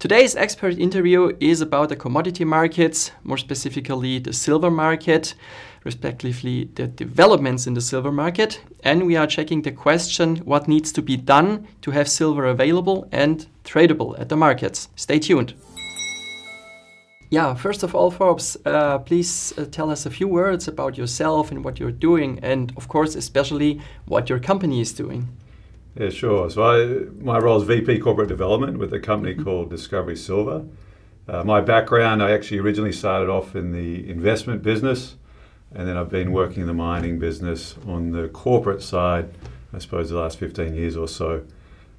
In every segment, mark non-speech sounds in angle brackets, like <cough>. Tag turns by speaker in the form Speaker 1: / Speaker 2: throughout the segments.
Speaker 1: Today's expert interview is about the commodity markets, more specifically the silver market, respectively the developments in the silver market, and we are checking the question what needs to be done to have silver available and tradable at the markets. Stay tuned. Yeah, first of all, Forbes, uh, please uh, tell us a few words about yourself and what you're doing, and of course, especially what your company is doing.
Speaker 2: Yeah, sure. So I, my role is VP Corporate Development with a company mm-hmm. called Discovery Silver. Uh, my background, I actually originally started off in the investment business, and then I've been working in the mining business on the corporate side, I suppose, the last 15 years or so.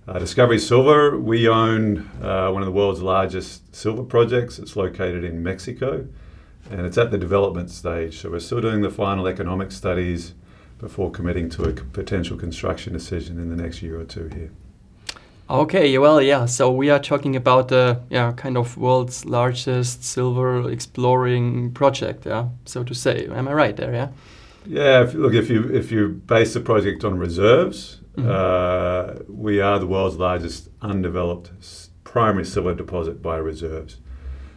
Speaker 2: Uh, Discovery Silver, we own uh, one of the world's largest silver projects. It's located in Mexico and it's at the development stage. So we're still doing the final economic studies before committing to a potential construction decision in the next year or two here.
Speaker 1: Okay, well, yeah. So we are talking about the yeah kind of world's largest silver exploring project, yeah, so to say. Am I right there? Yeah.
Speaker 2: Yeah. If, look, if you if you base the project on reserves, Mm-hmm. Uh, we are the world's largest undeveloped primary silver deposit by reserves.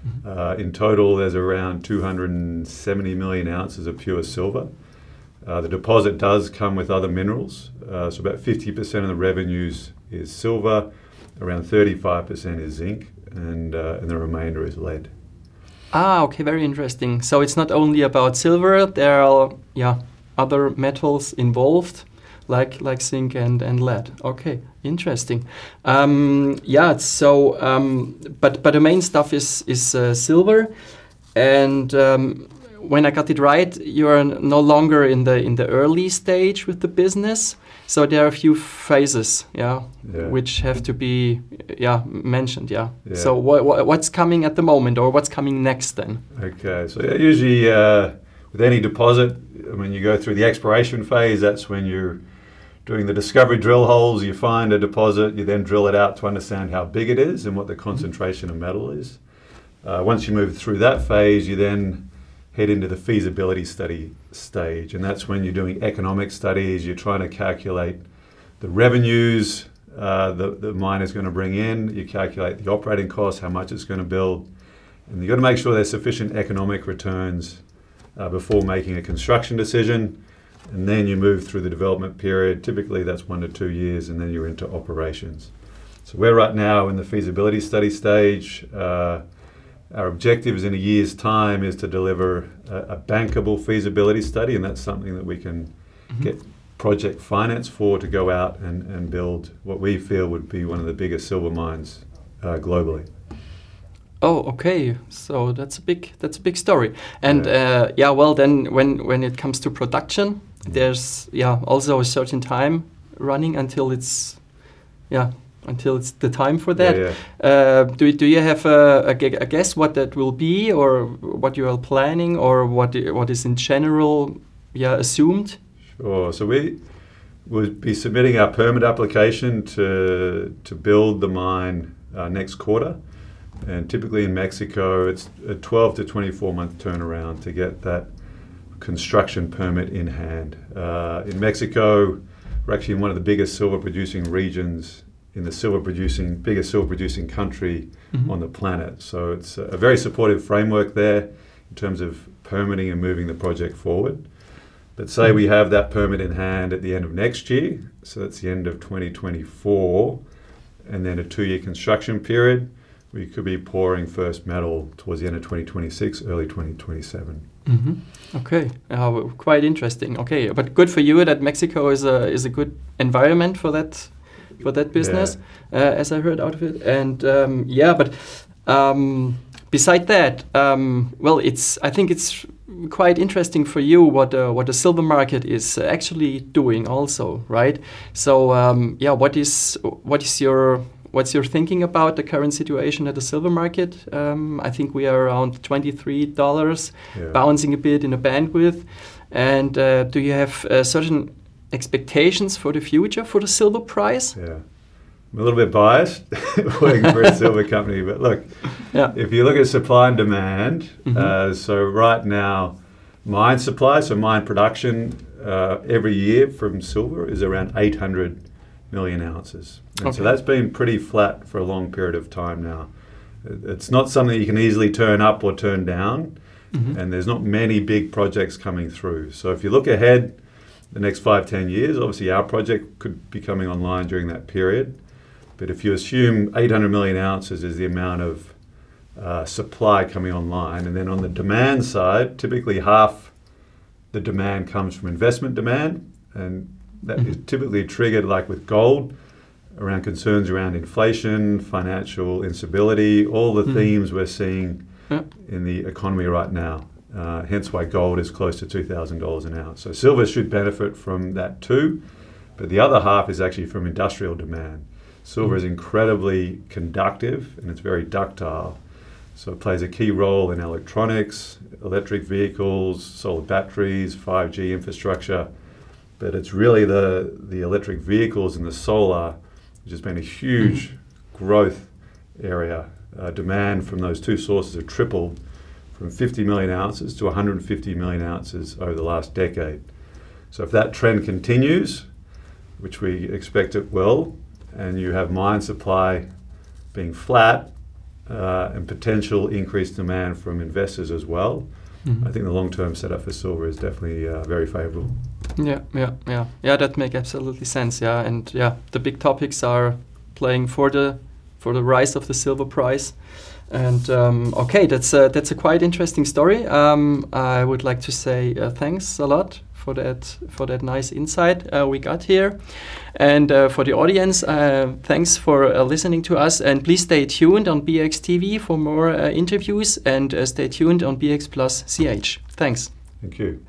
Speaker 2: Mm-hmm. Uh, in total, there's around 270 million ounces of pure silver. Uh, the deposit does come with other minerals, uh, so about 50% of the revenues is silver, around 35% is zinc, and, uh, and the remainder is lead.
Speaker 1: Ah, okay, very interesting. So it's not only about silver; there are yeah other metals involved like like zinc and, and lead. Okay, interesting. Um, yeah, so um, but but the main stuff is is uh, silver, and um, when I got it right, you are no longer in the in the early stage with the business. So there are a few phases, yeah, yeah. which have to be yeah mentioned, yeah. yeah. So wh what's coming at the moment, or what's coming next then?
Speaker 2: Okay, so usually uh, with any deposit, when you go through the exploration phase, that's when you're doing the discovery drill holes, you find a deposit, you then drill it out to understand how big it is and what the concentration of metal is. Uh, once you move through that phase, you then head into the feasibility study stage, and that's when you're doing economic studies, you're trying to calculate the revenues uh, the, the mine is going to bring in, you calculate the operating costs, how much it's going to build, and you've got to make sure there's sufficient economic returns uh, before making a construction decision and then you move through the development period. Typically, that's one to two years, and then you're into operations. So we're right now in the feasibility study stage. Uh, our objective is in a year's time is to deliver a, a, bankable feasibility study, and that's something that we can mm-hmm. get project finance for to go out and, and build what we feel would be one of the biggest silver mines uh, globally.
Speaker 1: Oh, okay. So that's a big that's a big story. And yeah. Uh, yeah, well, then when when it comes to production, there's yeah also a certain time running until it's yeah until it's the time for that. Yeah, yeah. Uh, do, do you have a, a, a, guess what that will be, or what you are planning, or what what is in general yeah assumed?
Speaker 2: Sure. So we will be submitting our permit application to to build the mine uh, next quarter, and typically in Mexico it's a 12 to 24 month turnaround to get that construction permit in hand. Uh, in Mexico, we're actually in one of the biggest silver producing regions in the silver producing, biggest silver producing country mm-hmm. on the planet. So it's a very supportive framework there in terms of permitting and moving the project forward. But say we have that permit in hand at the end of next year, so that's the end of 2024, and then a two year construction period, we could be pouring first metal towards the end of 2026, early 2027.
Speaker 1: Mm-hmm. Okay, uh, quite interesting. Okay, but good for you that Mexico is a is a good environment for that for that business, yeah. uh, as I heard out of it. And um, yeah, but um, beside that, um, well, it's I think it's quite interesting for you what uh, what the silver market is actually doing also, right? So um, yeah, what is what is your what's your thinking about the current situation at the silver market? Um, I think we are around $23, yeah. bouncing a bit in a bandwidth. And uh, do you have uh, certain expectations for the future for the silver price?
Speaker 2: Yeah. I'm a little bit biased <laughs> working for a <laughs> silver company, but look, yeah. if you look at supply and demand, mm-hmm. uh, so right now, mine supply, so mine production uh, every year from silver is around 800 million ounces. And okay. so that's been pretty flat for a long period of time now. It's not something you can easily turn up or turn down,
Speaker 1: Mhm.
Speaker 2: and there's not many big projects coming through. So if you look ahead the next five, ten years, obviously our project could be coming online during that period. But if you assume 800 million ounces is the amount of uh, supply coming online, and then on the demand side, typically half the demand comes from investment demand, and that is
Speaker 1: Mhm.
Speaker 2: typically triggered like with gold around concerns around inflation, financial instability, all the
Speaker 1: Mhm.
Speaker 2: themes we're seeing
Speaker 1: Yeah.
Speaker 2: in the economy right now. Uh, hence why gold is close to $2,000 an ounce. So silver should benefit from that too, but the other half is actually from industrial demand. Silver
Speaker 1: Mhm.
Speaker 2: is incredibly conductive and it's very ductile. So it plays a key role in electronics, electric vehicles, solar batteries, 5G infrastructure. But it's really the, the electric vehicles and the solar, which has been a huge growth area. Uh, demand from those two sources have tripled from 50 million ounces to 150 million ounces over the last decade. So if that trend continues, which we expect it will, and you have mine supply being flat uh, and potential increased demand from investors as well,
Speaker 1: Mhm.
Speaker 2: I think the long-term setup for silver is definitely uh, very favourable.
Speaker 1: Yeah, yeah, yeah, yeah. That makes absolutely sense. Yeah, and yeah, the big topics are playing for the for the rise of the silver price. And um, okay, that's a, that's a quite interesting story. Um, I would like to say uh, thanks a lot for that for that nice insight uh, we got here, and uh, for the audience, uh, thanks for uh, listening to us. And please stay tuned on BX TV for more uh, interviews, and stay tuned on BX Plus CH. Thanks.
Speaker 2: Thank you.